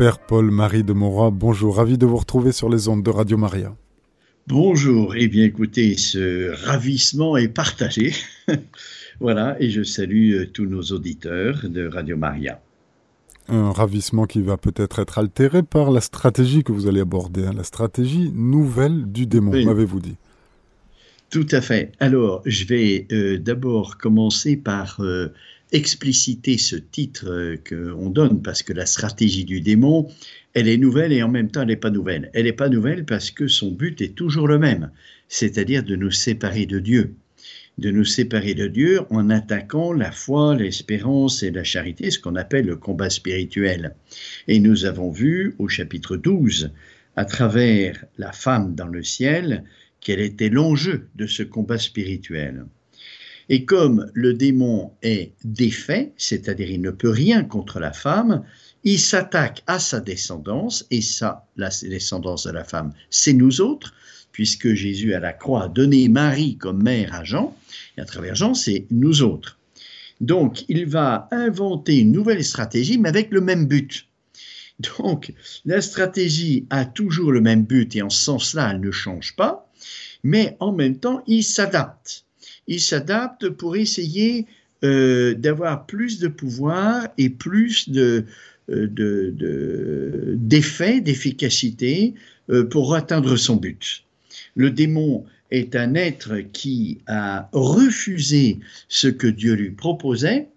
Père Paul-Marie de Morat, bonjour, ravi de vous retrouver sur les ondes de Radio Maria. Bonjour, et eh bien écoutez, ce ravissement est partagé. voilà, et je salue euh, tous nos auditeurs de Radio Maria. Un ravissement qui va peut-être être altéré par la stratégie que vous allez aborder, hein, la stratégie nouvelle du démon, m'avez-vous dit? Tout à fait. Alors, je vais euh, d'abord commencer par euh, expliciter ce titre euh, qu'on donne, parce que la stratégie du démon, elle est nouvelle et en même temps elle n'est pas nouvelle. Elle n'est pas nouvelle parce que son but est toujours le même, c'est-à-dire de nous séparer de Dieu. De nous séparer de Dieu en attaquant la foi, l'espérance et la charité, ce qu'on appelle le combat spirituel. Et nous avons vu au chapitre 12, à travers la femme dans le ciel, quel était l'enjeu de ce combat spirituel. Et comme le démon est défait, c'est-à-dire il ne peut rien contre la femme, il s'attaque à sa descendance, et ça, la descendance de la femme, c'est nous autres, puisque Jésus à la croix a donné Marie comme mère à Jean, et à travers Jean, c'est nous autres. Donc, il va inventer une nouvelle stratégie, mais avec le même but. Donc, la stratégie a toujours le même but, et en ce sens-là, elle ne change pas, mais en même temps, il s'adapte. Il s'adapte pour essayer euh, d'avoir plus de pouvoir et plus de, euh, d'effet, d'efficacité euh, pour atteindre son but. Le démon est un être qui a refusé ce que Dieu lui proposait,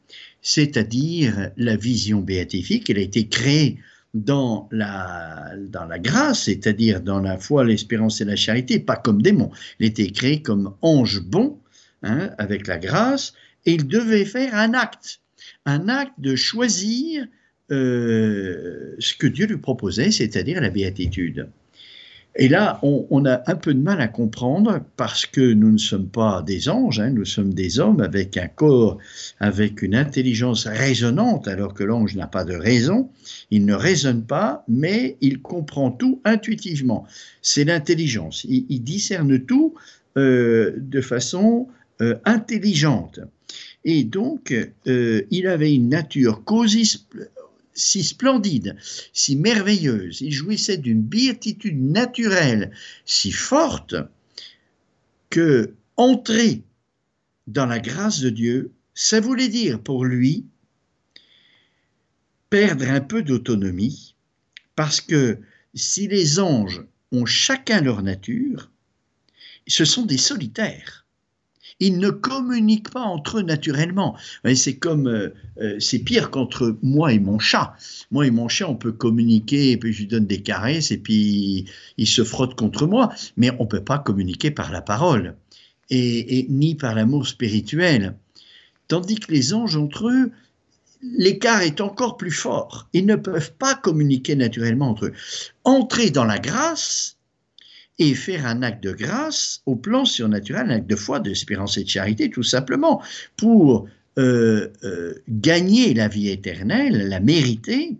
c'est-à-dire la vision béatifique. Elle a été créée dans la, dans la grâce, c'est-à-dire dans la foi, l'espérance et la charité, pas comme démon. Il était créé comme ange bon, hein, avec la grâce, et il devait faire un acte, un acte de choisir euh, ce que Dieu lui proposait, c'est-à-dire la béatitude. Et là, on, a un peu de mal à comprendre parce que nous ne sommes pas des anges, hein, nous sommes des hommes avec un corps, avec une intelligence raisonnante, alors que l'ange n'a pas de raison. Il ne raisonne pas, mais il comprend tout intuitivement. C'est l'intelligence. Il, discerne tout euh, de façon euh, intelligente. Et donc, euh, il avait une nature si splendide, si merveilleuse, il jouissait d'une béatitude naturelle si forte que entrer dans la grâce de Dieu, ça voulait dire pour lui perdre un peu d'autonomie, parce que si les anges ont chacun leur nature, ce sont des solitaires. Ils ne communiquent pas entre eux naturellement. C'est comme, euh, euh, c'est pire qu'entre moi et mon chat. Moi et mon chat, on peut communiquer, et puis je lui donne des caresses, et puis il se frotte contre moi, mais on ne peut pas communiquer par la parole, et, ni par l'amour spirituel. Tandis que les anges entre eux, l'écart est encore plus fort. Ils ne peuvent pas communiquer naturellement entre eux. Entrer dans la grâce, et faire un acte de grâce au plan surnaturel, un acte de foi, d'espérance et de charité, tout simplement, pour euh, euh, gagner la vie éternelle, la mériter,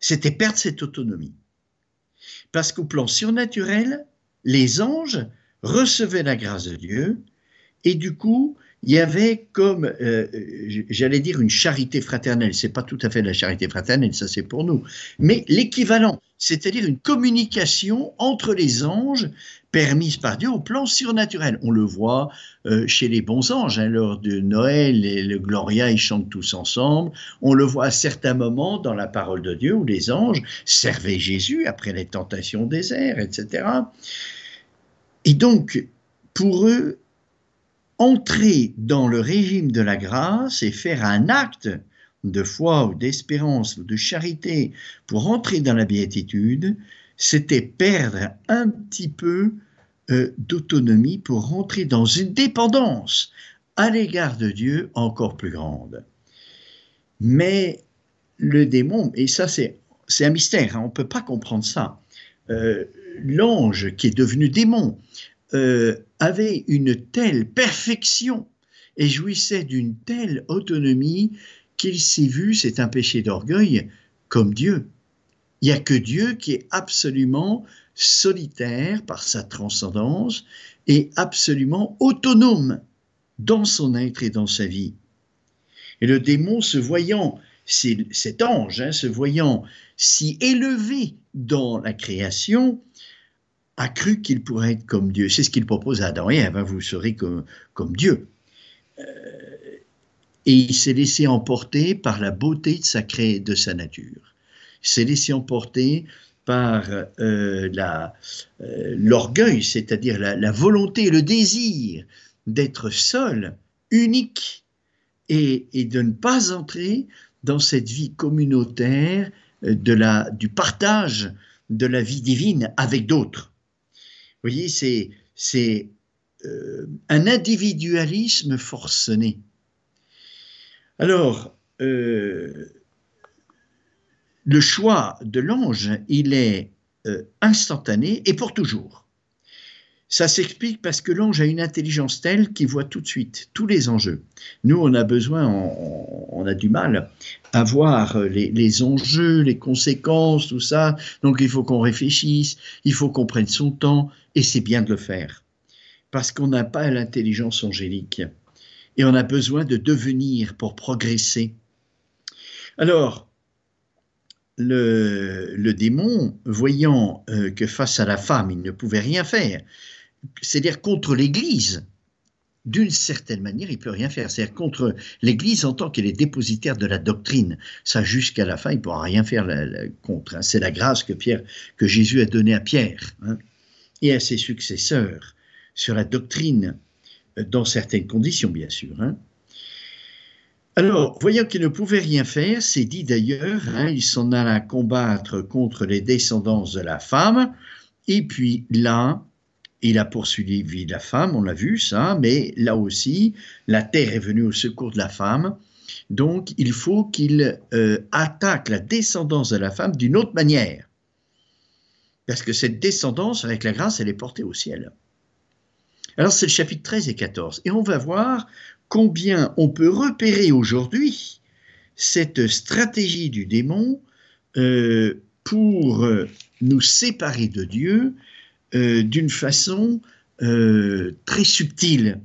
c'était perdre cette autonomie. Parce qu'au plan surnaturel, les anges recevaient la grâce de Dieu et du coup, il y avait comme, euh, j'allais dire, une charité fraternelle. C'est pas tout à fait la charité fraternelle, ça c'est pour nous, mais l'équivalent, c'est-à-dire une communication entre les anges permise par Dieu au plan surnaturel. On le voit euh, chez les bons anges, hein, lors de Noël et le Gloria, ils chantent tous ensemble. On le voit à certains moments dans la parole de Dieu où les anges servaient Jésus après les tentations désert, etc. Et donc, pour eux, entrer dans le régime de la grâce et faire un acte de foi ou d'espérance ou de charité pour entrer dans la béatitude, c'était perdre un petit peu euh, d'autonomie pour rentrer dans une dépendance à l'égard de Dieu encore plus grande. Mais le démon, et ça c'est, un mystère, hein, on ne peut pas comprendre ça, euh, l'ange qui est devenu démon, euh, avait une telle perfection et jouissait d'une telle autonomie qu'il s'est vu, c'est un péché d'orgueil, comme Dieu. Il n'y a que Dieu qui est absolument solitaire par sa transcendance et absolument autonome dans son être et dans sa vie. Et le démon, se voyant cet ange, hein, se voyant si élevé dans la création, a cru qu'il pourrait être comme Dieu. C'est ce qu'il propose à Adam et Ève, hein, vous serez comme, Dieu. Euh, et il s'est laissé emporter par la beauté de sa, de sa nature. Il s'est laissé emporter par euh, euh, l'orgueil, c'est-à-dire la, volonté, le désir d'être seul, unique, et, de ne pas entrer dans cette vie communautaire euh, de la, du partage de la vie divine avec d'autres. Vous voyez, c'est, un individualisme forcené. Alors, euh, le choix de l'ange, il est euh, instantané et pour toujours. Ça s'explique parce que l'ange a une intelligence telle qu'il voit tout de suite tous les enjeux. Nous, on a besoin, on, a du mal à voir les, les, enjeux, les conséquences, tout ça. Donc il faut qu'on réfléchisse, il faut qu'on prenne son temps, et c'est bien de le faire. Parce qu'on n'a pas l'intelligence angélique. Et on a besoin de devenir pour progresser. Alors, le, démon, voyant euh, que face à la femme, il ne pouvait rien faire, c'est-à-dire contre l'Église, d'une certaine manière, il peut rien faire. C'est-à-dire contre l'Église en tant qu'elle est dépositaire de la doctrine. Ça, jusqu'à la fin, il pourra rien faire contre. Hein. C'est la grâce que Pierre, que Jésus a donnée à Pierre hein, et à ses successeurs sur la doctrine, dans certaines conditions, bien sûr. Hein. Alors, voyant qu'il ne pouvait rien faire, c'est dit d'ailleurs, il s'en alla combattre contre les descendants de la femme, et puis là, il a poursuivi la femme, on l'a vu ça, mais là aussi, la terre est venue au secours de la femme. Donc, il faut qu'il euh, attaque la descendance de la femme d'une autre manière. Parce que cette descendance, avec la grâce, elle est portée au ciel. Alors, c'est le chapitre 13 et 14. Et on va voir combien on peut repérer aujourd'hui cette stratégie du démon euh, pour euh, nous séparer de Dieu euh, d'une façon très subtile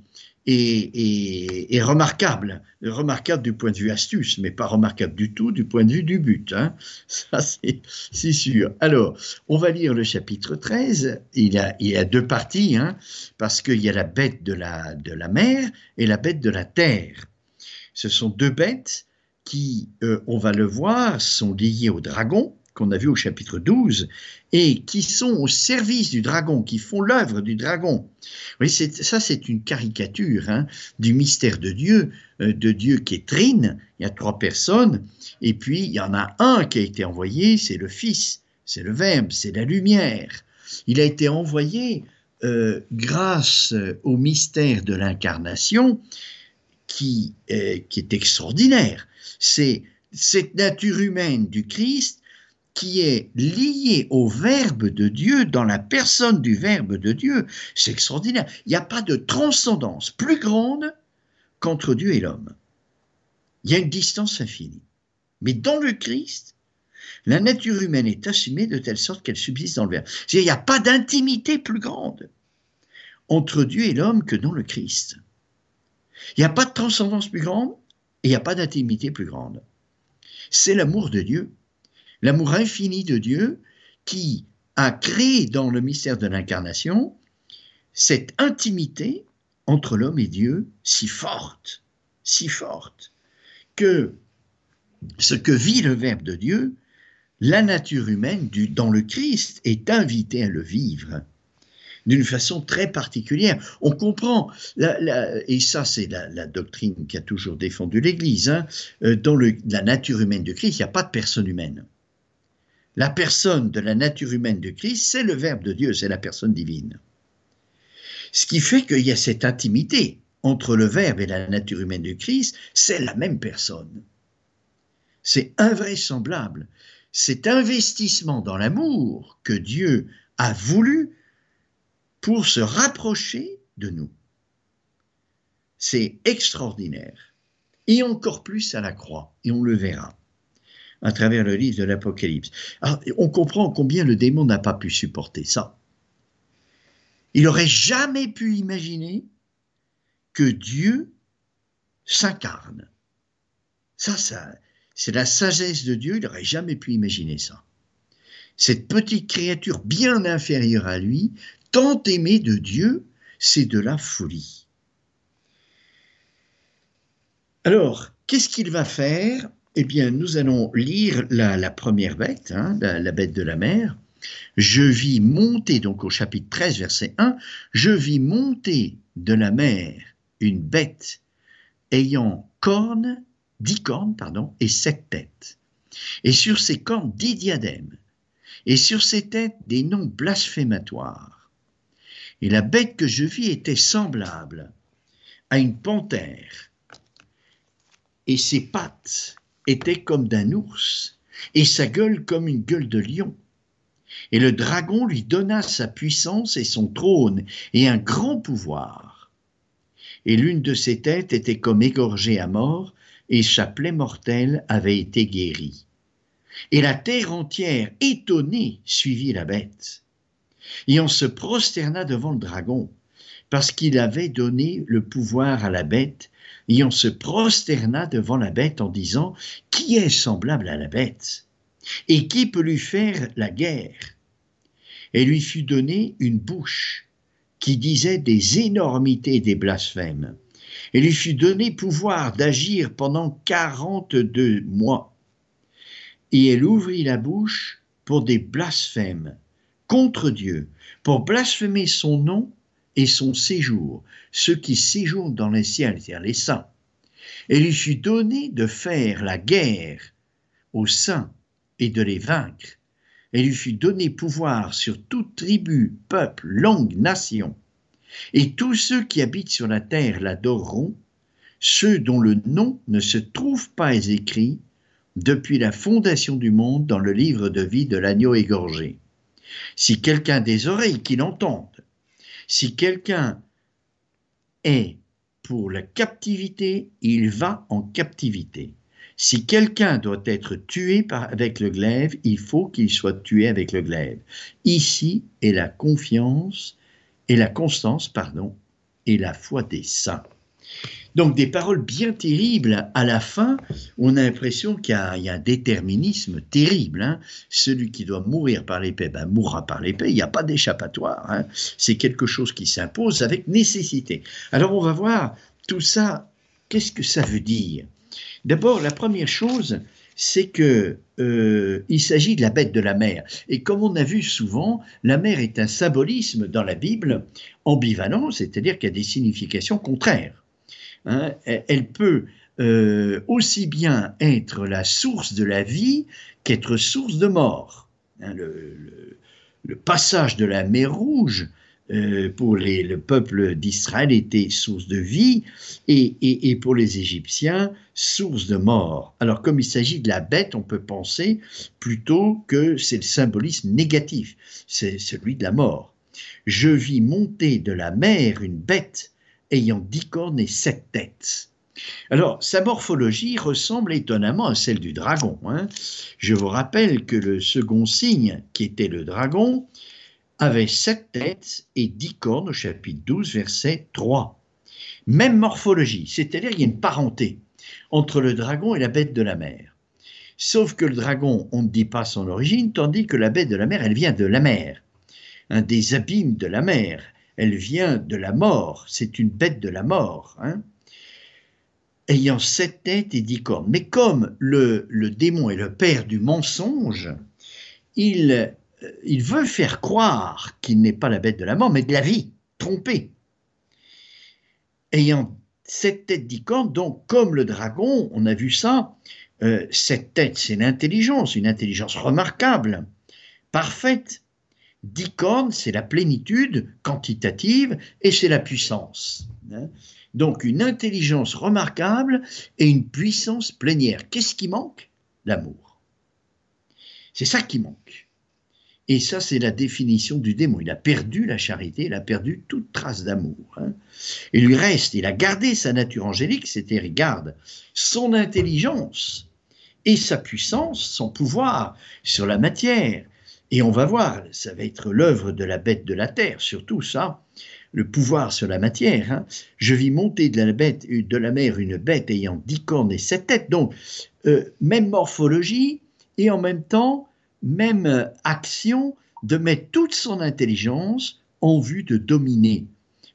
et, remarquable. Remarquable du point de vue astuce, mais pas remarquable du tout du point de vue du but. Hein. Ça, c'est sûr. Alors, on va lire le chapitre 13. Il y a, a deux parties, hein, parce qu'il y a la bête de la, de la mer et la bête de la terre. Ce sont deux bêtes qui, euh, on va le voir, sont liées au dragon qu'on a vu au chapitre 12, et qui sont au service du dragon, qui font l'œuvre du dragon. Oui, ça c'est une caricature hein, du mystère de Dieu, euh, de Dieu qui est trine, il y a trois personnes, et puis il y en a un qui a été envoyé, c'est le Fils, c'est le Verbe, c'est la lumière. Il a été envoyé euh, grâce au mystère de l'incarnation qui, euh, qui est extraordinaire. C'est cette nature humaine du Christ qui est lié au Verbe de Dieu, dans la personne du Verbe de Dieu, c'est extraordinaire. Il n'y a pas de transcendance plus grande qu'entre Dieu et l'homme. Il y a une distance infinie. Mais dans le Christ, la nature humaine est assumée de telle sorte qu'elle subsiste dans le Verbe. Il n'y a pas d'intimité plus grande entre Dieu et l'homme que dans le Christ. Il n'y a pas de transcendance plus grande et il n'y a pas d'intimité plus grande. C'est l'amour de Dieu l'amour infini de Dieu qui a créé dans le mystère de l'incarnation cette intimité entre l'homme et Dieu si forte, si forte, que ce que vit le Verbe de Dieu, la nature humaine du, dans le Christ est invitée à le vivre d'une façon très particulière. On comprend, et ça c'est la, doctrine qui a toujours défendu l'Église, hein, euh, dans la nature humaine de Christ, il n'y a pas de personne humaine la personne de la nature humaine de Christ, c'est le Verbe de Dieu, c'est la personne divine. Ce qui fait qu'il y a cette intimité entre le Verbe et la nature humaine de Christ, c'est la même personne. C'est invraisemblable. Cet investissement dans l'amour que Dieu a voulu pour se rapprocher de nous. C'est extraordinaire. Et encore plus à la croix, et on le verra à travers le livre de l'Apocalypse. On comprend combien le démon n'a pas pu supporter ça. Il n'aurait jamais pu imaginer que Dieu s'incarne. Ça, ça C'est la sagesse de Dieu, il n'aurait jamais pu imaginer ça. Cette petite créature bien inférieure à lui, tant aimée de Dieu, c'est de la folie. Alors, qu'est-ce qu'il va faire Eh bien, nous allons lire la, première bête, hein, la, bête de la mer. Je vis monter, donc au chapitre 13, verset 1, je vis monter de la mer une bête ayant cornes dix cornes, et sept têtes. Et sur ces cornes, dix diadèmes. Et sur ces têtes, des noms blasphématoires. Et la bête que je vis était semblable à une panthère. Et ses pattes étaient comme d'un ours, et sa gueule comme une gueule de lion. Et le dragon lui donna sa puissance et son trône et un grand pouvoir. Et l'une de ses têtes était comme égorgée à mort, et sa plaie mortelle avait été guérie. Et la terre entière, étonnée, suivit la bête. Et on se prosterna devant le dragon, parce qu'il avait donné le pouvoir à la bête, et on se prosterna devant la bête en disant, Qui est semblable à la bête? Et qui peut lui faire la guerre Et lui fut donnée une bouche qui disait des énormités des blasphèmes. Et lui fut donné pouvoir d'agir pendant quarante-deux mois. Et elle ouvrit la bouche pour des blasphèmes contre Dieu, pour blasphémer son nom et son séjour, ceux qui séjournent dans les ciels, c'est-à-dire les saints. Et lui fut donné de faire la guerre aux saints et de les vaincre. Et lui fut donné pouvoir sur toute tribu, peuple, langue, nation et tous ceux qui habitent sur la terre l'adoreront, ceux dont le nom ne se trouve pas écrit depuis la fondation du monde dans le livre de vie de l'agneau égorgé. Si quelqu'un des oreilles qui l'entende, si quelqu'un est pour la captivité, il va en captivité. Si quelqu'un doit être tué avec le glaive, il faut qu'il soit tué avec le glaive. Ici est la confiance et la constance, pardon, et la foi des saints. Donc des paroles bien terribles. À la fin, on a l'impression qu'il y, a un déterminisme terrible. Hein. Celui qui doit mourir par l'épée, ben, mourra par l'épée. Il n'y a pas d'échappatoire. Hein. C'est quelque chose qui s'impose avec nécessité. Alors on va voir tout ça. Qu'est-ce que ça veut dire? D'abord, la première chose, c'est que euh, il s'agit de la bête de la mer. Et comme on a vu souvent, la mer est un symbolisme dans la Bible ambivalent, c'est-à-dire qu'il y a des significations contraires. Hein. elle peut euh, aussi bien être la source de la vie qu'être source de mort. Hein, le, passage de la mer Rouge euh, pour le peuple d'Israël était source de vie et, pour les Égyptiens source de mort. Alors comme il s'agit de la bête, on peut penser plutôt que c'est le symbolisme négatif, c'est celui de la mort. Je vis monter de la mer une bête ayant dix cornes et sept têtes. Alors, sa morphologie ressemble étonnamment à celle du dragon. Hein. Je vous rappelle que le second signe, qui était le dragon, avait sept têtes et dix cornes au chapitre 12, verset 3. Même morphologie, c'est-à-dire il y a une parenté entre le dragon et la bête de la mer. Sauf que le dragon, on ne dit pas son origine, tandis que la bête de la mer, elle vient de la mer, des abîmes de la mer. Elle vient de la mort, c'est une bête de la mort. Hein. ayant sept têtes et dix cornes. Mais comme le, démon est le père du mensonge, il euh, il veut faire croire qu'il n'est pas la bête de la mort, mais de la vie, trompé. Ayant cette tête d'icône, donc comme le dragon, on a vu ça, euh, cette tête, c'est l'intelligence, une intelligence remarquable, parfaite. D'icône, c'est la plénitude quantitative et c'est la puissance. Hein. Donc une intelligence remarquable et une puissance plénière. Qu'est-ce qui manque? L'amour. C'est ça qui manque. Et ça, c'est la définition du démon. Il a perdu la charité, il a perdu toute trace d'amour. Hein. Il lui reste, il a gardé sa nature angélique, c'est-à-dire il garde son intelligence et sa puissance, son pouvoir sur la matière. Et on va voir, ça va être l'œuvre de la bête de la terre, surtout ça. le pouvoir sur la matière. Hein. Je vis monter de la, bête, de la mer une bête ayant dix cornes et sept têtes. Donc, euh, même morphologie et en même temps, même action de mettre toute son intelligence en vue de dominer.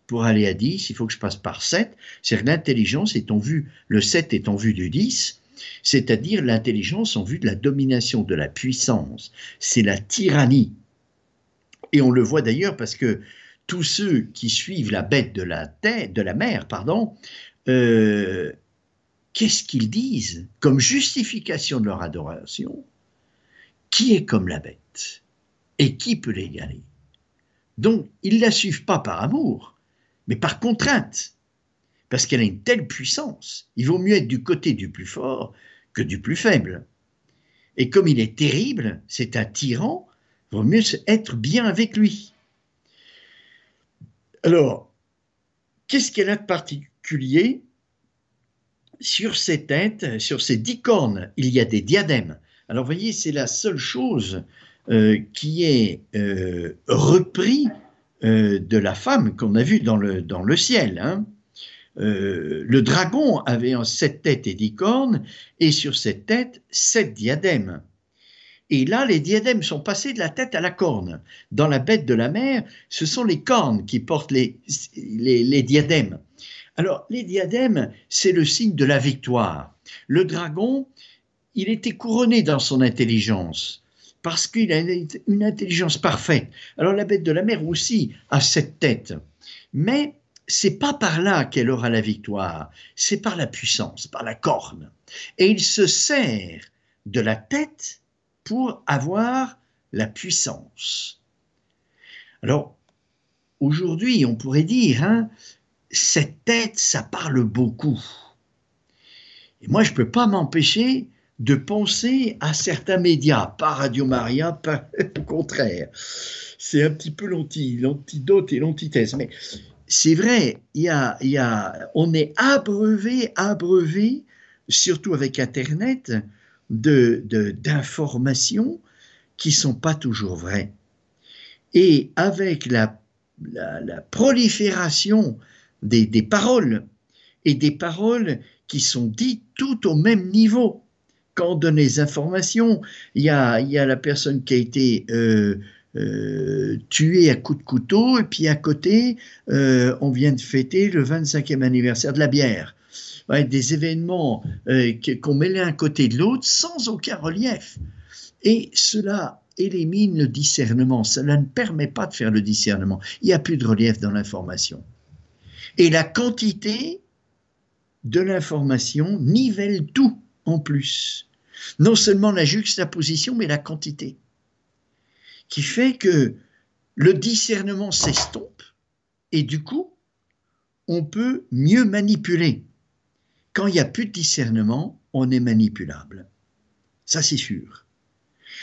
Pour aller à 10, il faut que je passe par 7. C'est-à-dire l'intelligence est en vue, le 7 est en vue du 10, c'est-à-dire l'intelligence en vue de la domination, de la puissance. C'est la tyrannie. Et on le voit d'ailleurs parce que tous ceux qui suivent la bête de la, tête, de la mer, pardon, euh, qu'est-ce qu'ils disent comme justification de leur adoration? Qui est comme la bête? Et qui peut l'égaler? Donc, ils ne la suivent pas par amour, mais par contrainte, parce qu'elle a une telle puissance. Il vaut mieux être du côté du plus fort que du plus faible. Et comme il est terrible, c'est un tyran, il vaut mieux être bien avec lui. Alors, qu'est-ce qu'elle a de particulier sur ces têtes, sur ces dix cornes, il y a des diadèmes. Alors, vous voyez, c'est la seule chose euh, qui est euh, repris euh, de la femme qu'on a vue dans le, dans le ciel. Hein. Le dragon avait en sept têtes et dix cornes, et sur cette tête, sept diadèmes. Et là, les diadèmes sont passés de la tête à la corne. Dans la bête de la mer, ce sont les cornes qui portent les, les diadèmes. Alors, les diadèmes, c'est le signe de la victoire. Le dragon, il était couronné dans son intelligence, parce qu'il a une intelligence parfaite. Alors, la bête de la mer aussi a cette tête. Mais c'est pas par là qu'elle aura la victoire, c'est par la puissance, par la corne. Et il se sert de la tête pour avoir la puissance. Alors, aujourd'hui, on pourrait dire, hein, cette tête, ça parle beaucoup. Et moi, je ne peux pas m'empêcher de penser à certains médias, pas Radio Maria, pas au contraire. C'est un petit peu l'antidote et l'antithèse. Mais c'est vrai, y a, on est abreuvé, abreuvé, surtout avec Internet, de, d'informations qui ne sont pas toujours vraies. Et avec la, la, prolifération des, paroles, et des paroles qui sont dites tout au même niveau. Quand on donne les informations, il y a, y a la personne qui a été euh, euh, tuée à coups de couteau, et puis à côté, euh, on vient de fêter le 25e anniversaire de la bière. des événements qu'on met l'un côté de l'autre sans aucun relief. Et cela élimine le discernement, cela ne permet pas de faire le discernement. Il n'y a plus de relief dans l'information. Et la quantité de l'information nivelle tout en plus. Non seulement la juxtaposition, mais la quantité. Qui fait que le discernement s'estompe et du coup, on peut mieux manipuler. Quand il n'y a plus de discernement, on est manipulable. Ça, c'est sûr.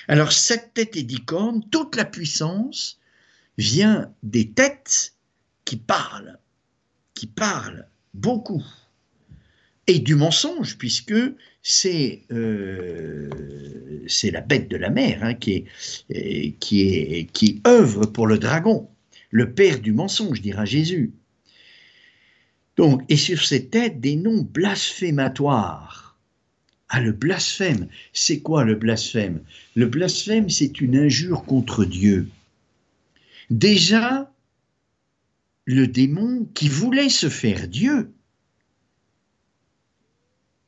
Alors, cette tête et dix cornes, toute la puissance vient des têtes qui parlent qui parle beaucoup et du mensonge, puisque c'est euh, la bête de la mer hein, est, qui œuvre pour le dragon, le père du mensonge, dira Jésus. Donc, et sur ses têtes des noms blasphématoires. Ah, le blasphème, c'est quoi le blasphème? Le blasphème, c'est une injure contre Dieu. Déjà, le démon qui voulait se faire Dieu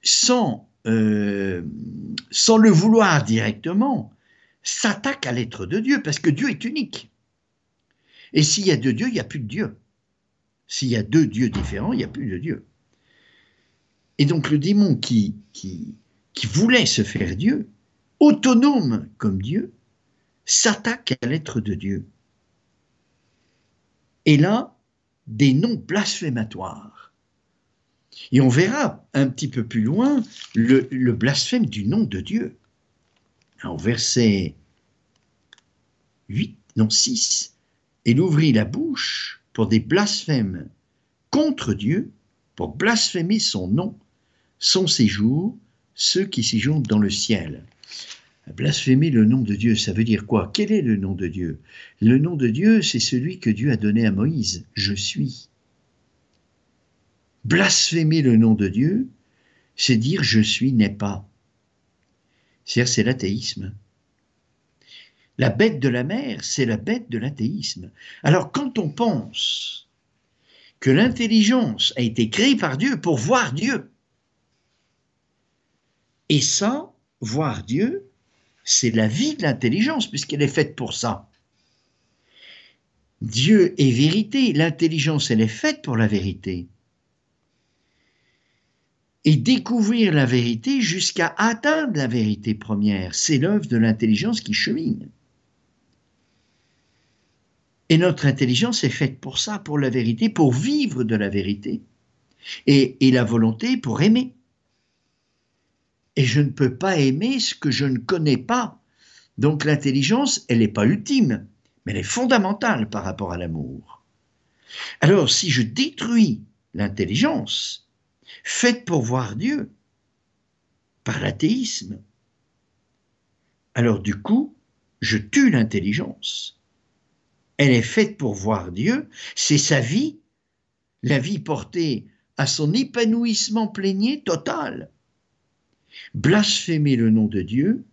sans, euh, sans le vouloir directement, s'attaque à l'être de Dieu, parce que Dieu est unique. Et s'il y a deux dieux, il n'y a plus de Dieu. S'il y a deux dieux différents, il n'y a plus de Dieu. Et donc le démon qui, qui, qui voulait se faire Dieu, autonome comme Dieu, s'attaque à l'être de Dieu. Et là, des noms blasphématoires. Et on verra un petit peu plus loin le, blasphème du nom de Dieu. En verset 8, non 6, il ouvrit la bouche pour des blasphèmes contre Dieu, pour blasphémer son nom, son séjour, ceux qui séjournent dans le ciel. Blasphémer le nom de Dieu, ça veut dire quoi? Quel est le nom de Dieu? Le nom de Dieu, c'est celui que Dieu a donné à Moïse. Je suis. Blasphémer le nom de Dieu, c'est dire je suis n'est pas. C'est-à-dire c'est l'athéisme. La bête de la mer, c'est la bête de l'athéisme. Alors quand on pense que l'intelligence a été créée par Dieu pour voir Dieu, et ça, voir Dieu, c'est la vie de l'intelligence, puisqu'elle est faite pour ça. Dieu est vérité, l'intelligence, elle est faite pour la vérité. Et découvrir la vérité jusqu'à atteindre la vérité première, c'est l'œuvre de l'intelligence qui chemine. Et notre intelligence est faite pour ça, pour la vérité, pour vivre de la vérité. Et, la volonté pour aimer. Et je ne peux pas aimer ce que je ne connais pas. Donc l'intelligence, elle n'est pas ultime, mais elle est fondamentale par rapport à l'amour. Alors si je détruis l'intelligence, faite pour voir Dieu, par l'athéisme, alors du coup, je tue l'intelligence. Elle est faite pour voir Dieu, c'est sa vie, la vie portée à son épanouissement plénier total. Blasphémer le nom de Dieu,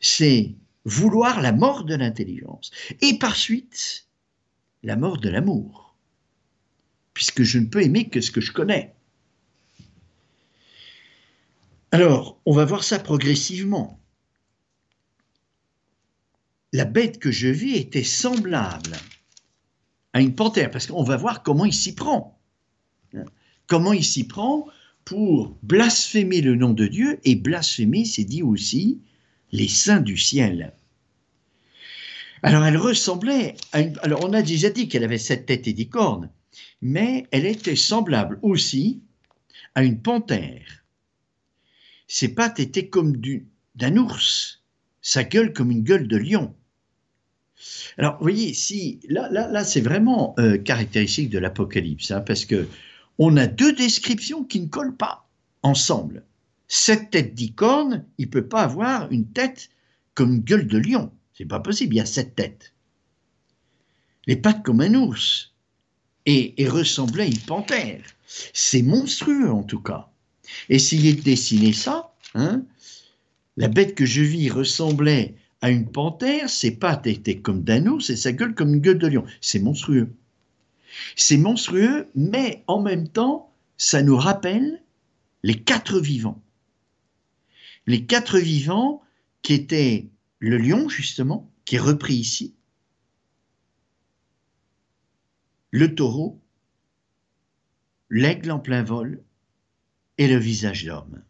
c'est vouloir la mort de l'intelligence et par suite la mort de l'amour, puisque je ne peux aimer que ce que je connais. Alors, on va voir ça progressivement. La bête que je vis était semblable à une panthère, parce qu'on va voir comment il s'y prend. Comment il s'y prend pour blasphémer le nom de Dieu, et blasphémer, c'est dit aussi les saints du ciel. Alors elle ressemblait à une... Alors on a déjà dit qu'elle avait sept têtes et dix cornes, mais elle était semblable aussi à une panthère. Ses pattes étaient comme d'un ours, sa gueule comme une gueule de lion. Alors, vous voyez, si là, là, là, c'est vraiment euh, caractéristique de l'Apocalypse, hein, parce que on a deux descriptions qui ne collent pas ensemble. Cette tête d'icorne, il ne peut pas avoir une tête comme une gueule de lion. C'est pas possible, il y a sept têtes. Les pattes comme un ours. Et, ressemblait à une panthère. C'est monstrueux en tout cas. Essayez de dessiner ça. Hein la bête que je vis ressemblait à une panthère, ses pattes étaient comme ours et sa gueule comme une gueule de lion. C'est monstrueux. C'est monstrueux, mais en même temps, ça nous rappelle les quatre vivants. Les quatre vivants qui étaient le lion, justement, qui est repris ici, le taureau, l'aigle en plein vol et le visage d'homme.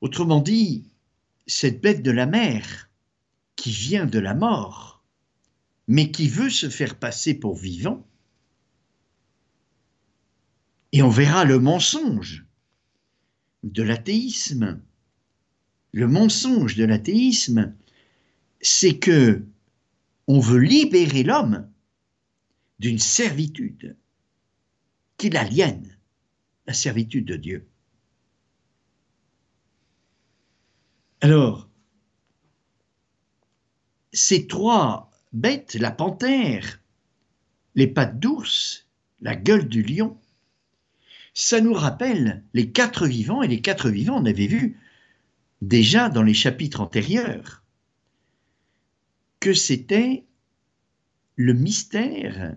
Autrement dit, cette bête de la mer qui vient de la mort, mais qui veut se faire passer pour vivant. Et on verra le mensonge de l'athéisme. Le mensonge de l'athéisme, c'est que on veut libérer l'homme d'une servitude qui l'aliène, la servitude de Dieu. Alors, ces trois bête, la panthère, les pattes d'ours, la gueule du lion, ça nous rappelle les quatre vivants, et les quatre vivants, on avait vu déjà dans les chapitres antérieurs que c'était le mystère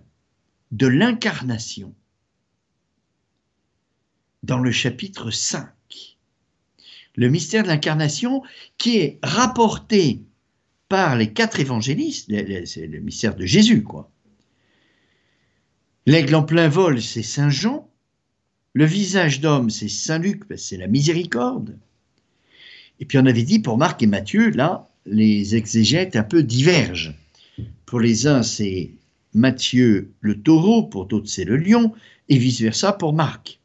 de l'incarnation dans le chapitre 5. Le mystère de l'incarnation qui est rapporté par les quatre évangélistes, c'est le mystère de Jésus, quoi. L'aigle en plein vol, c'est Saint Jean. Le visage d'homme, c'est Saint Luc, c'est la miséricorde. Et puis on avait dit pour Marc et Matthieu, là, les exégètes un peu divergent. Pour les uns, c'est Matthieu le taureau, pour d'autres, c'est le lion, et vice-versa pour Marc.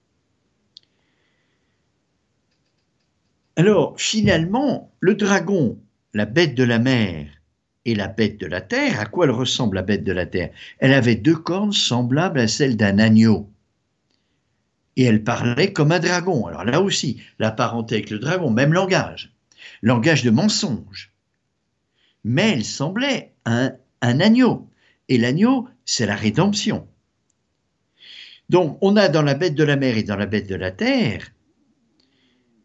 Alors, finalement, le dragon, la bête de la mer et la bête de la terre, à quoi elle ressemble la bête de la terre? Elle avait deux cornes semblables à celles d'un agneau. Et elle parlait comme un dragon. Alors là aussi, la parenté avec le dragon, même langage. langage de mensonge. Mais elle semblait un, un agneau. Et l'agneau, c'est la rédemption. Donc, on a dans la bête de la mer et dans la bête de la terre,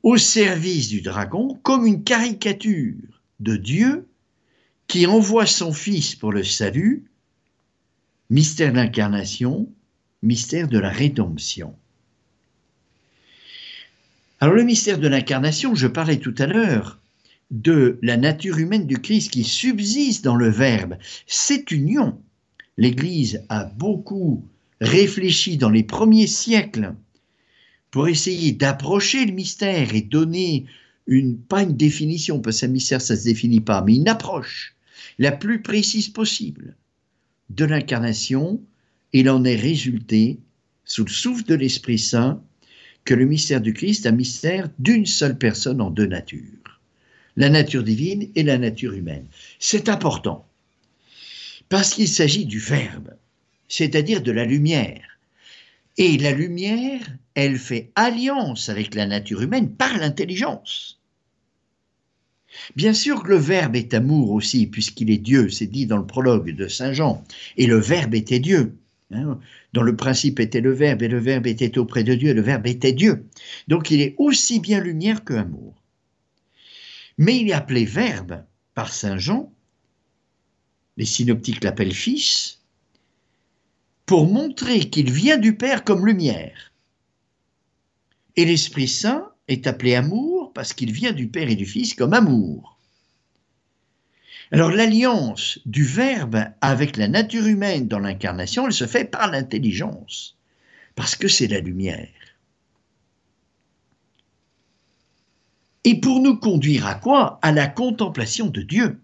au service du dragon, comme une caricature de Dieu qui envoie son Fils pour le salut, mystère de l'incarnation, mystère de la rédemption. Alors le mystère de l'incarnation, je parlais tout à l'heure de la nature humaine du Christ qui subsiste dans le Verbe. Cette union, l'Église a beaucoup réfléchi dans les premiers siècles pour essayer d'approcher le mystère et donner une, pas une définition, parce qu'un mystère ça se définit pas, mais une approche la plus précise possible de l'incarnation, il en est résulté, sous le souffle de l'Esprit Saint, que le mystère du Christ est un mystère d'une seule personne en deux natures, la nature divine et la nature humaine. C'est important, parce qu'il s'agit du Verbe, c'est-à-dire de la lumière. Et la lumière, elle fait alliance avec la nature humaine par l'intelligence. Bien sûr que le Verbe est amour aussi, puisqu'il est Dieu, c'est dit dans le prologue de Saint Jean, et le Verbe était Dieu. Hein, dans le principe était le Verbe, et le Verbe était auprès de Dieu, et le Verbe était Dieu. Donc il est aussi bien lumière que amour. Mais il est appelé Verbe par Saint Jean, les synoptiques l'appellent Fils, pour montrer qu'il vient du Père comme lumière. Et l'Esprit Saint est appelé amour parce qu'il vient du Père et du Fils comme amour. Alors l'alliance du Verbe avec la nature humaine dans l'incarnation, elle se fait par l'intelligence, parce que c'est la lumière. Et pour nous conduire à quoi? À la contemplation de Dieu.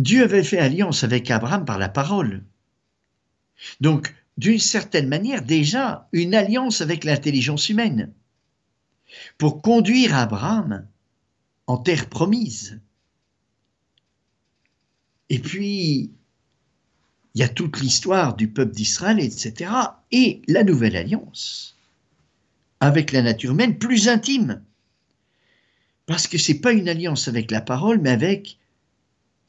Dieu avait fait alliance avec Abraham par la parole. Donc, d'une certaine manière, déjà une alliance avec l'intelligence humaine pour conduire Abraham en terre promise. Et puis, il y a toute l'histoire du peuple d'Israël, etc. Et la nouvelle alliance avec la nature humaine plus intime. Parce que ce n'est pas une alliance avec la parole, mais avec,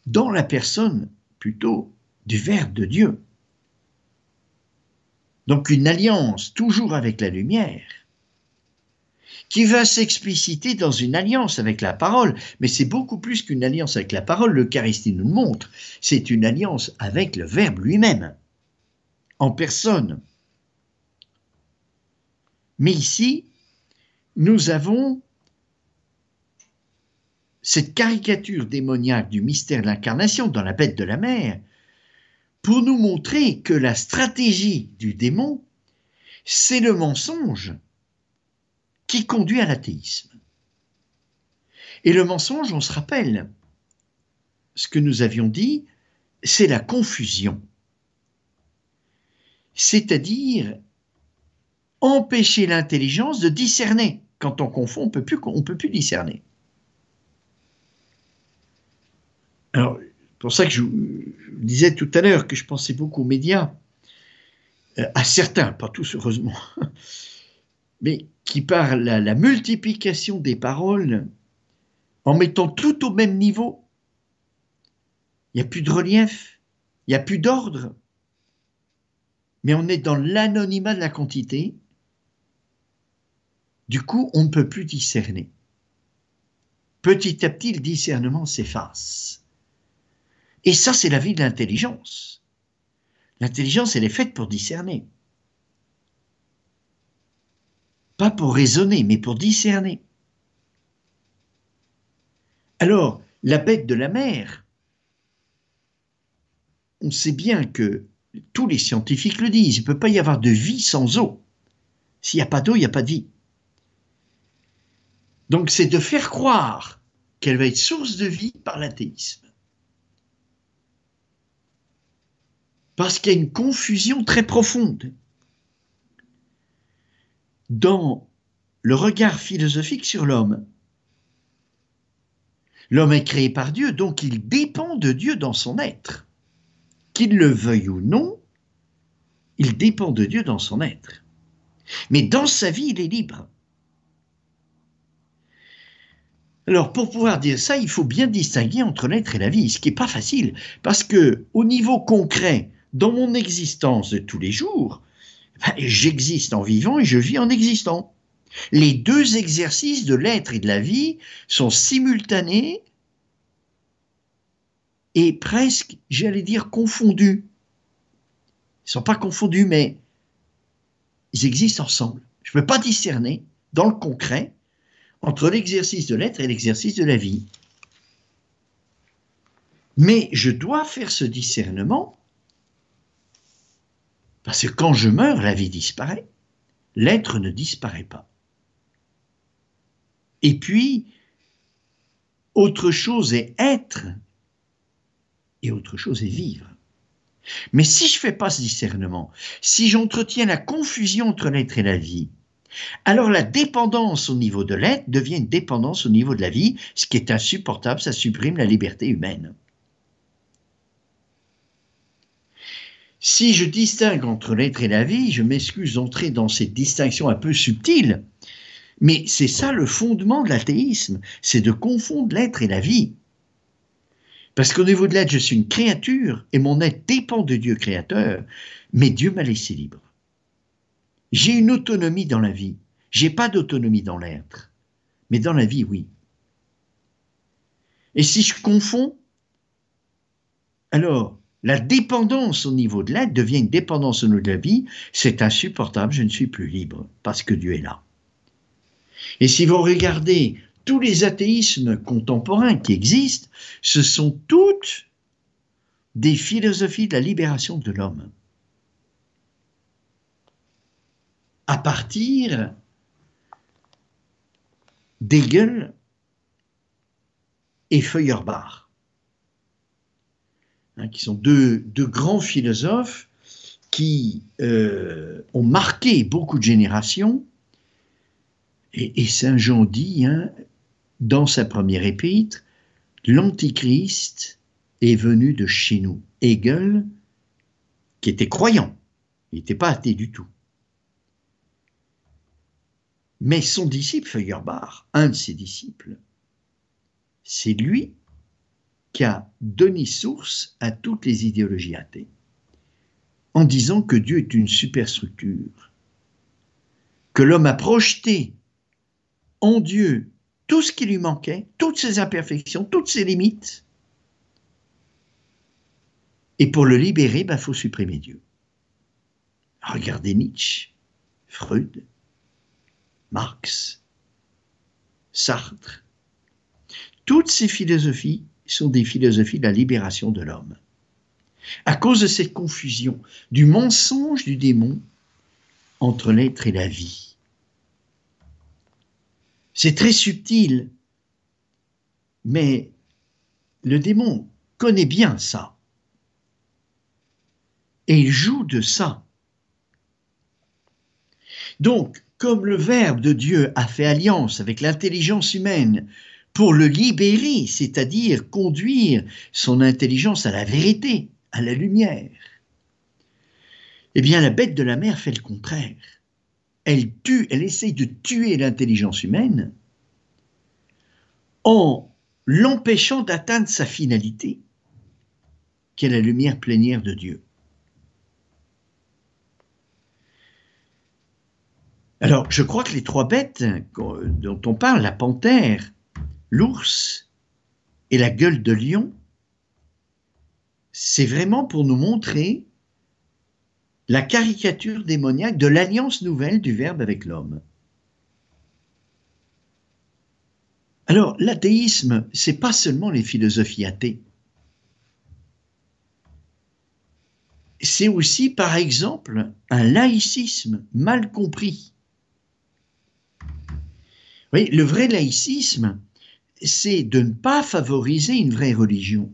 dans la personne plutôt, du Verbe de Dieu. Donc une alliance toujours avec la lumière, qui va s'expliciter dans une alliance avec la parole. Mais c'est beaucoup plus qu'une alliance avec la parole, l'Eucharistie nous le montre. C'est une alliance avec le Verbe lui-même, en personne. Mais ici, nous avons cette caricature démoniaque du mystère de l'incarnation dans la bête de la mer, pour nous montrer que la stratégie du démon, c'est le mensonge qui conduit à l'athéisme. Et le mensonge, on se rappelle, ce que nous avions dit, c'est la confusion. C'est-à-dire empêcher l'intelligence de discerner. Quand on confond, on on peut plus discerner. Alors, c'est pour ça que je, disais tout à l'heure que je pensais beaucoup aux médias, euh, à certains, pas tous heureusement, mais qui par la, multiplication des paroles, en mettant tout au même niveau, il n'y a plus de relief, il n'y a plus d'ordre, mais on est dans l'anonymat de la quantité. Du coup, on ne peut plus discerner. Petit à petit, le discernement s'efface. Et ça, c'est la vie de l'intelligence. L'intelligence, elle est faite pour discerner. pas pour raisonner, mais pour discerner. Alors, la bête de la mer, on sait bien que tous les scientifiques le disent, il ne peut pas y avoir de vie sans eau. S'il n'y a pas d'eau, il n'y a pas de vie. Donc c'est de faire croire qu'elle va être source de vie par l'athéisme. Parce qu'il y a une confusion très profonde dans le regard philosophique sur l'homme. L'homme est créé par Dieu, donc il dépend de Dieu dans son être. Qu'il le veuille ou non, il dépend de Dieu dans son être. Mais dans sa vie, il est libre. Alors, pour pouvoir dire ça, il faut bien distinguer entre l'être et la vie, ce qui n'est pas facile, parce que au niveau concret, dans mon existence de tous les jours, ben, j'existe en vivant et je vis en existant. Les deux exercices de l'être et de la vie sont simultanés et presque, j'allais dire, confondus. Ils ne sont pas confondus, mais ils existent ensemble. Je ne peux pas discerner, dans le concret, entre l'exercice de l'être et l'exercice de la vie. Mais je dois faire ce discernement parce que quand je meurs, la vie disparaît, l'être ne disparaît pas. Et puis, autre chose est être et autre chose est vivre. Mais si je ne fais pas ce discernement, si j'entretiens la confusion entre l'être et la vie, alors la dépendance au niveau de l'être devient une dépendance au niveau de la vie, ce qui est insupportable, ça supprime la liberté humaine. Si je distingue entre l'être et la vie, je m'excuse d'entrer dans cette distinction un peu subtile, mais c'est ça le fondement de l'athéisme, c'est de confondre l'être et la vie. Parce qu'au niveau de l'être, je suis une créature et mon être dépend de Dieu créateur, mais Dieu m'a laissé libre. J'ai une autonomie dans la vie. J'ai pas d'autonomie dans l'être. Mais dans la vie, oui. Et si je confonds, alors la dépendance au niveau de l'être devient une dépendance au niveau de la vie. C'est insupportable, je ne suis plus libre parce que Dieu est là. Et si vous regardez tous les athéismes contemporains qui existent, ce sont toutes des philosophies de la libération de l'homme. à partir d'Hegel et Feuerbach, hein, qui sont deux, grands philosophes qui euh, ont marqué beaucoup de générations. Et, Saint Jean dit, hein, dans sa première épître, l'Antichrist est venu de chez nous. Hegel, qui était croyant, il n'était pas athée du tout. Mais son disciple Feuerbach, un de ses disciples, c'est lui qui a donné source à toutes les idéologies athées, en disant que Dieu est une superstructure, que l'homme a projeté en Dieu tout ce qui lui manquait, toutes ses imperfections, toutes ses limites, et pour le libérer, il ben, faut supprimer Dieu. Regardez Nietzsche, Freud, Marx, Sartre. Toutes ces philosophies sont des philosophies de la libération de l'homme. À cause de cette confusion, du mensonge du démon entre l'être et la vie. C'est très subtil, mais le démon connaît bien ça. Et il joue de ça. Donc, comme le Verbe de Dieu a fait alliance avec l'intelligence humaine pour le libérer, c'est-à-dire conduire son intelligence à la vérité, à la lumière, eh bien la bête de la mer fait le contraire. Elle tue, elle essaye de tuer l'intelligence humaine en l'empêchant d'atteindre sa finalité, qui est la lumière plénière de Dieu. Alors, je crois que les trois bêtes dont on parle, la panthère, l'ours et la gueule de lion, c'est vraiment pour nous montrer la caricature démoniaque de l'alliance nouvelle du Verbe avec l'homme. Alors, l'athéisme, c'est pas seulement les philosophies athées. C'est aussi, par exemple, un laïcisme mal compris oui, le vrai laïcisme, c'est de ne pas favoriser une vraie religion.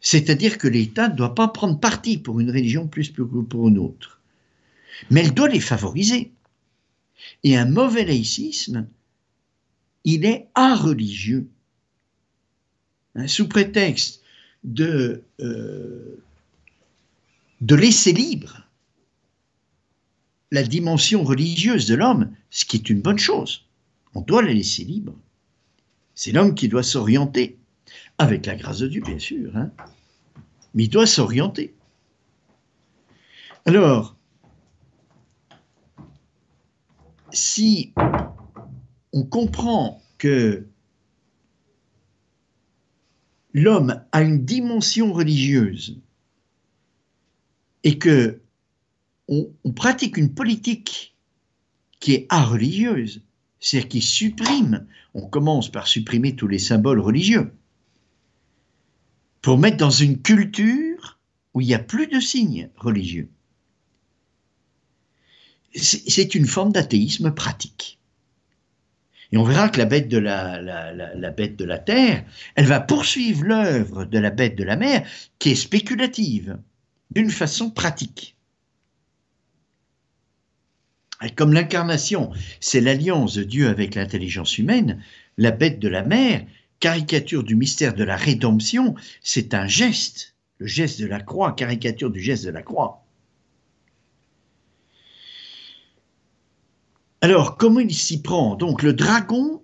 C'est-à-dire que l'État ne doit pas prendre parti pour une religion plus que pour une autre. Mais elle doit les favoriser. Et un mauvais laïcisme, il est religieux. Hein, sous prétexte euh, de laisser libre la dimension religieuse de l'homme, ce qui est une bonne chose. On doit la laisser libre. C'est l'homme qui doit s'orienter, avec la grâce de Dieu, bien sûr. Hein. Mais il doit s'orienter. Alors, si on comprend que l'homme a une dimension religieuse et que on, pratique une politique qui est religieuse, c'est-à-dire qui supprime, on commence par supprimer tous les symboles religieux, pour mettre dans une culture où il n'y a plus de signes religieux. C'est une forme d'athéisme pratique. Et on verra que la bête de la, la, bête de la terre, elle va poursuivre l'œuvre de la bête de la mer, qui est spéculative, d'une façon pratique. Comme l'incarnation, c'est l'alliance de Dieu avec l'intelligence humaine, la bête de la mer, caricature du mystère de la rédemption, c'est un geste, le geste de la croix, caricature du geste de la croix. Alors, comment il s'y prend? Donc, le dragon,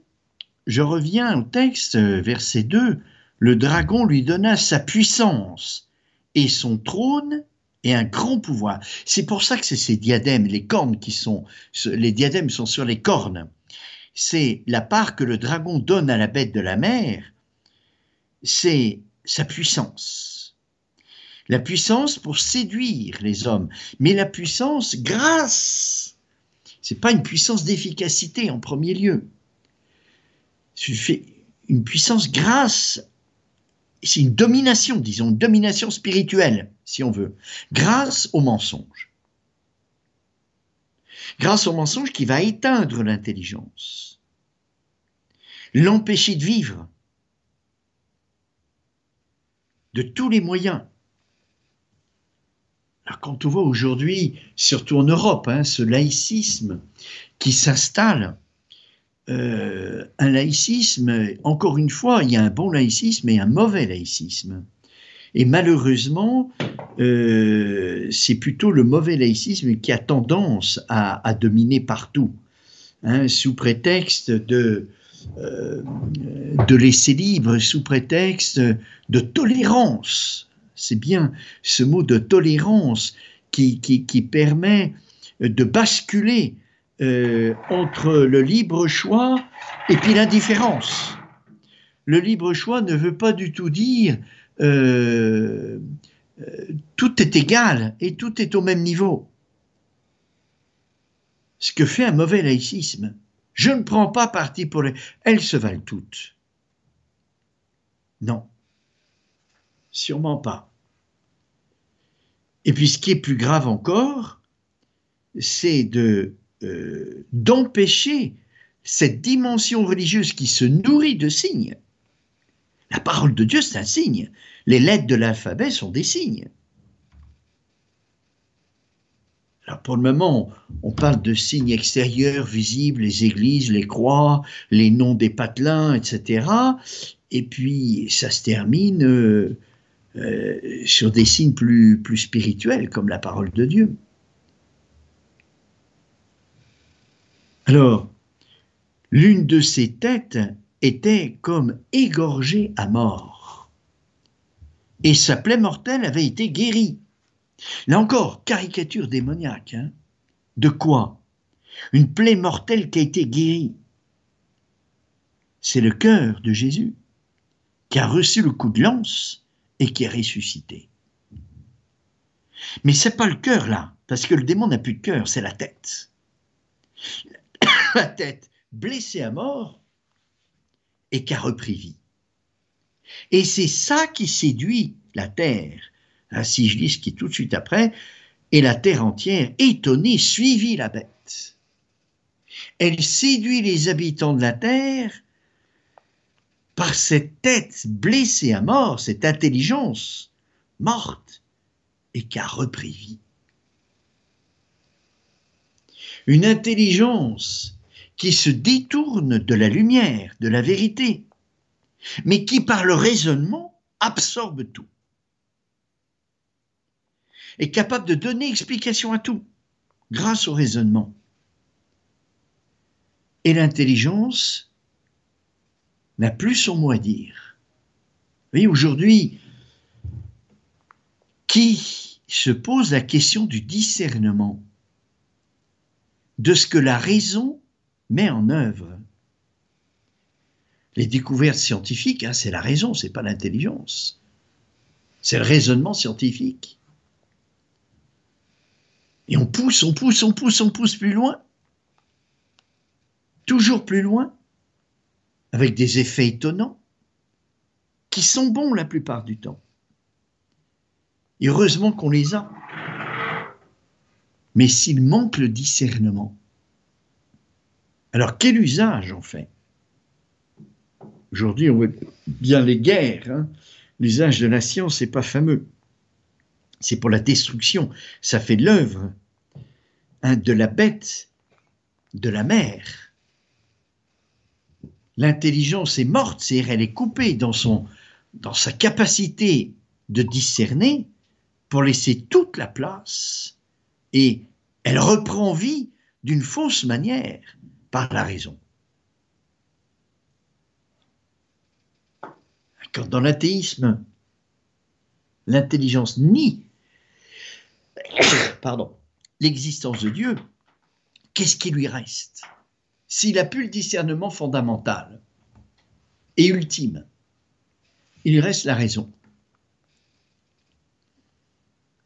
je reviens au texte, verset 2, le dragon lui donna sa puissance et son trône et un grand pouvoir. C'est pour ça que c'est ces diadèmes, les cornes qui sont, les diadèmes sont sur les cornes. C'est la part que le dragon donne à la bête de la mer, c'est sa puissance. La puissance pour séduire les hommes, mais la puissance grâce. C'est pas une puissance d'efficacité en premier lieu. C'est une puissance grâce c'est une domination, disons, une domination spirituelle, si on veut, grâce au mensonge. Grâce au mensonge qui va éteindre l'intelligence, l'empêcher de vivre de tous les moyens. Alors quand on voit aujourd'hui, surtout en Europe, hein, ce laïcisme qui s'installe, euh, un laïcisme, encore une fois, il y a un bon laïcisme et un mauvais laïcisme. Et malheureusement, euh, c'est plutôt le mauvais laïcisme qui a tendance à, dominer partout, hein, sous prétexte de, euh, de laisser libre, sous prétexte de tolérance. C'est bien ce mot de tolérance qui permet de basculer euh, entre le libre choix et puis l'indifférence. Le libre choix ne veut pas du tout dire euh, tout est égal et tout est au même niveau. Ce que fait un mauvais laïcisme. Je ne prends pas parti pour les... Elles se valent toutes. Non. Sûrement pas. Et puis ce qui est plus grave encore, c'est de euh, d'empêcher cette dimension religieuse qui se nourrit de signes. La parole de Dieu, c'est un signe. Les lettres de l'alphabet sont des signes. Alors pour le moment, on parle de signes extérieurs visibles, les églises, les croix, les noms des patelins, etc. Et puis ça se termine euh, euh, sur des signes plus, plus spirituels, comme la parole de Dieu. Alors, l'une de ses têtes était comme égorgée à mort, et sa plaie mortelle avait été guérie. Là encore, caricature démoniaque. Hein. de quoi? Une plaie mortelle qui a été guérie. C'est le cœur de Jésus qui a reçu le coup de lance et qui est ressuscité. Mais c'est pas le cœur là, parce que le démon n'a plus de cœur, c'est la tête la tête blessée à mort et qui a repris vie. Et c'est ça qui séduit la terre. Ainsi, je lis ce qui est tout de suite après, et la terre entière, étonnée, suivit la bête. Elle séduit les habitants de la terre par cette tête blessée à mort, cette intelligence morte et qui a repris vie. Une intelligence qui se détourne de la lumière, de la vérité, mais qui par le raisonnement absorbe tout, est capable de donner explication à tout grâce au raisonnement. et l'intelligence n'a plus son mot à dire. Vous voyez, aujourd'hui, qui se pose la question du discernement de ce que la raison met en œuvre Les découvertes scientifiques, hein, c'est la raison, c'est pas l'intelligence. C'est le raisonnement scientifique. Et on pousse, on pousse, on pousse, on pousse plus loin. Toujours plus loin, avec des effets étonnants, qui sont bons la plupart du temps. Et heureusement qu'on les a. Mais s'il manque le discernement, alors quel usage en fait? Aujourd'hui, on voit bien les guerres. Hein. L'usage de la science n'est pas fameux. C'est pour la destruction. Ça fait l'œuvre hein, de la bête, de la mer. L'intelligence est morte, c'est-à-dire elle est coupée dans, son, dans sa capacité de discerner pour laisser toute la place et elle reprend vie d'une fausse manière par la raison. Quand dans l'athéisme, l'intelligence nie l'existence de Dieu, qu'est-ce qui lui reste? S'il a plus le discernement fondamental et ultime, il reste la raison.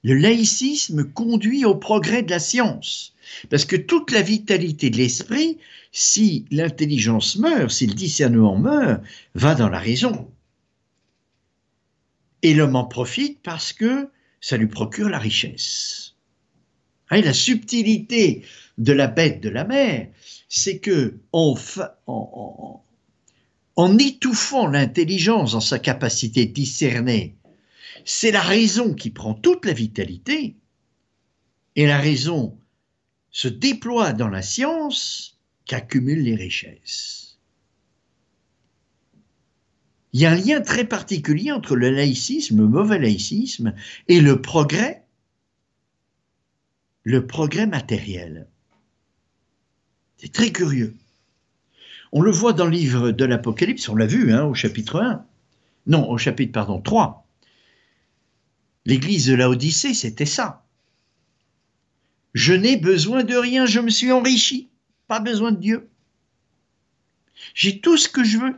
Le laïcisme conduit au progrès de la science, parce que toute la vitalité de l'esprit, si l'intelligence meurt, si le discernement meurt, va dans la raison. Et l'homme en profite parce que ça lui procure la richesse. Et la subtilité de la bête de la mer, c'est que en, étouffant l'intelligence dans sa capacité de discerner c'est la raison qui prend toute la vitalité, et la raison se déploie dans la science qu'accumule les richesses. Il y a un lien très particulier entre le laïcisme, le mauvais laïcisme, et le progrès, le progrès matériel. C'est très curieux. On le voit dans le livre de l'Apocalypse, on l'a vu hein, au chapitre 1. Non, au chapitre, pardon, 3. L'église de la Odyssée, c'était ça. Je n'ai besoin de rien, je me suis enrichi, pas besoin de Dieu. J'ai tout ce que je veux.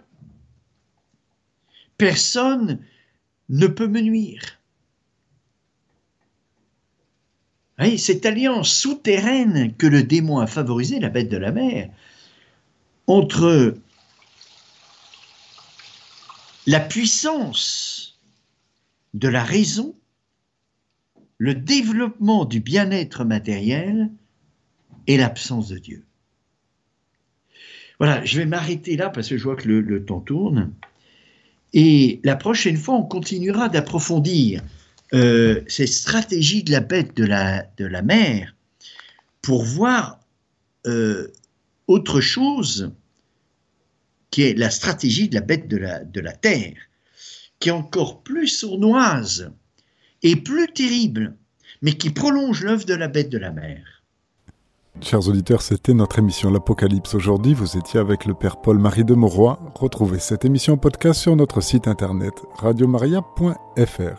Personne ne peut me nuire. cette alliance souterraine que le démon a favorisée, la bête de la mer, entre la puissance de la raison le développement du bien-être matériel et l'absence de Dieu. Voilà, je vais m'arrêter là parce que je vois que le, temps tourne. Et la prochaine fois, on continuera d'approfondir euh, ces stratégies de la bête de la, mer pour voir euh, autre chose qui est la stratégie de la bête de la, de la terre, qui est encore plus sournoise et plus terrible, mais qui prolonge l'œuvre de la bête de la mer. Chers auditeurs, c'était notre émission L'Apocalypse. Aujourd'hui, vous étiez avec le Père Paul-Marie de Mauroy. Retrouvez cette émission podcast sur notre site internet radiomaria.fr.